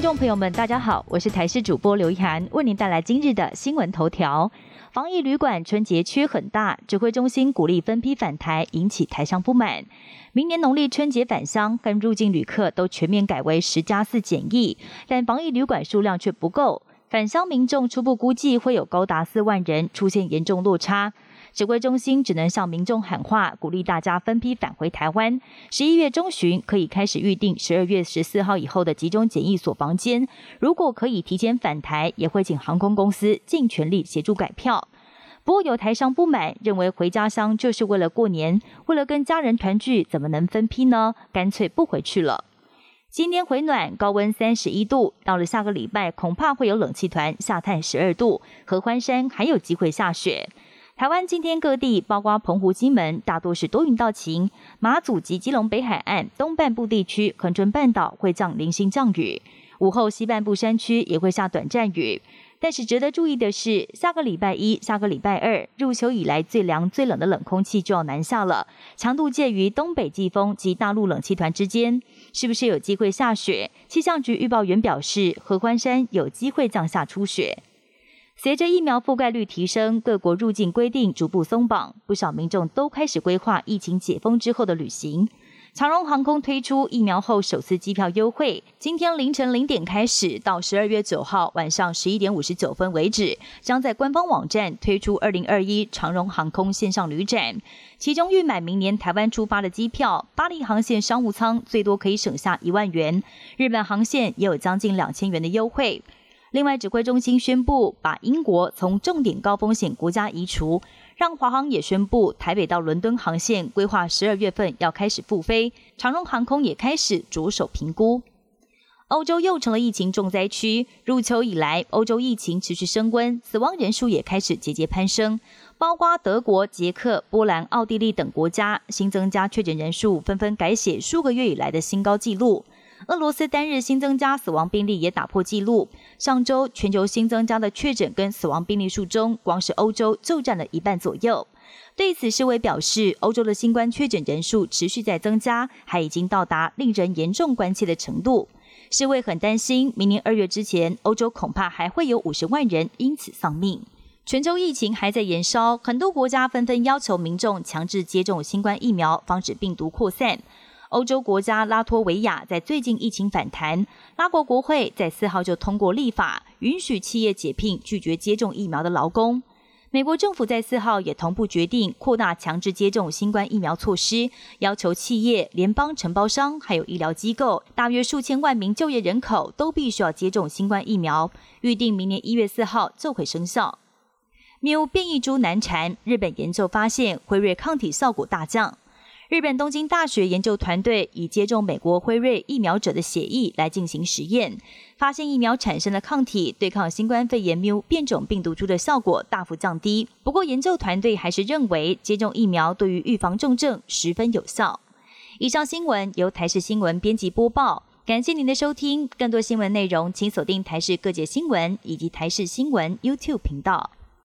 听众朋友们，大家好，我是台视主播刘一涵，为您带来今日的新闻头条。防疫旅馆春节缺很大，指挥中心鼓励分批返台，引起台商不满。明年农历春节返乡跟入境旅客都全面改为十加四检疫，但防疫旅馆数量却不够。返乡民众初步估计会有高达四万人，出现严重落差。指挥中心只能向民众喊话，鼓励大家分批返回台湾。十一月中旬可以开始预定十二月十四号以后的集中检疫所房间。如果可以提前返台，也会请航空公司尽全力协助改票。不过有台商不满，认为回家乡就是为了过年，为了跟家人团聚，怎么能分批呢？干脆不回去了。今天回暖，高温三十一度，到了下个礼拜恐怕会有冷气团下探十二度，合欢山还有机会下雪。台湾今天各地，包括澎湖、金门，大多是多云到晴；马祖及基隆北海岸东半部地区、恒春半岛会降零星降雨，午后西半部山区也会下短暂雨。但是值得注意的是，下个礼拜一、下个礼拜二，入秋以来最凉最冷的冷空气就要南下了，强度介于东北季风及大陆冷气团之间，是不是有机会下雪？气象局预报员表示，合欢山有机会降下初雪。随着疫苗覆盖率提升，各国入境规定逐步松绑，不少民众都开始规划疫情解封之后的旅行。长荣航空推出疫苗后首次机票优惠，今天凌晨零点开始，到十二月九号晚上十一点五十九分为止，将在官方网站推出二零二一长荣航空线上旅展。其中预买明年台湾出发的机票，巴黎航线商务舱最多可以省下一万元，日本航线也有将近两千元的优惠。另外，指挥中心宣布把英国从重点高风险国家移除，让华航也宣布台北到伦敦航线规划十二月份要开始复飞，长荣航空也开始着手评估。欧洲又成了疫情重灾区，入秋以来，欧洲疫情持续升温，死亡人数也开始节节攀升，包括德国、捷克、波兰、奥地利等国家新增加确诊人数纷纷改写数个月以来的新高纪录。俄罗斯单日新增加死亡病例也打破纪录。上周全球新增加的确诊跟死亡病例数中，光是欧洲就占了一半左右。对此，世卫表示，欧洲的新冠确诊人数持续在增加，还已经到达令人严重关切的程度。世卫很担心，明年二月之前，欧洲恐怕还会有五十万人因此丧命。全球疫情还在延烧，很多国家纷纷要求民众强制接种新冠疫苗，防止病毒扩散。欧洲国家拉脱维亚在最近疫情反弹，拉国国会在四号就通过立法，允许企业解聘拒绝接种疫苗的劳工。美国政府在四号也同步决定扩大强制接种新冠疫苗措施，要求企业、联邦承包商还有医疗机构，大约数千万名就业人口都必须要接种新冠疫苗。预定明年一月四号就会生效。谬变异株难缠，日本研究发现辉瑞抗体效果大降。日本东京大学研究团队以接种美国辉瑞疫苗者的血液来进行实验，发现疫苗产生的抗体对抗新冠肺炎缪变种病毒株的效果大幅降低。不过，研究团队还是认为接种疫苗对于预防重症十分有效。以上新闻由台视新闻编辑播报，感谢您的收听。更多新闻内容，请锁定台视各界新闻以及台视新闻 YouTube 频道。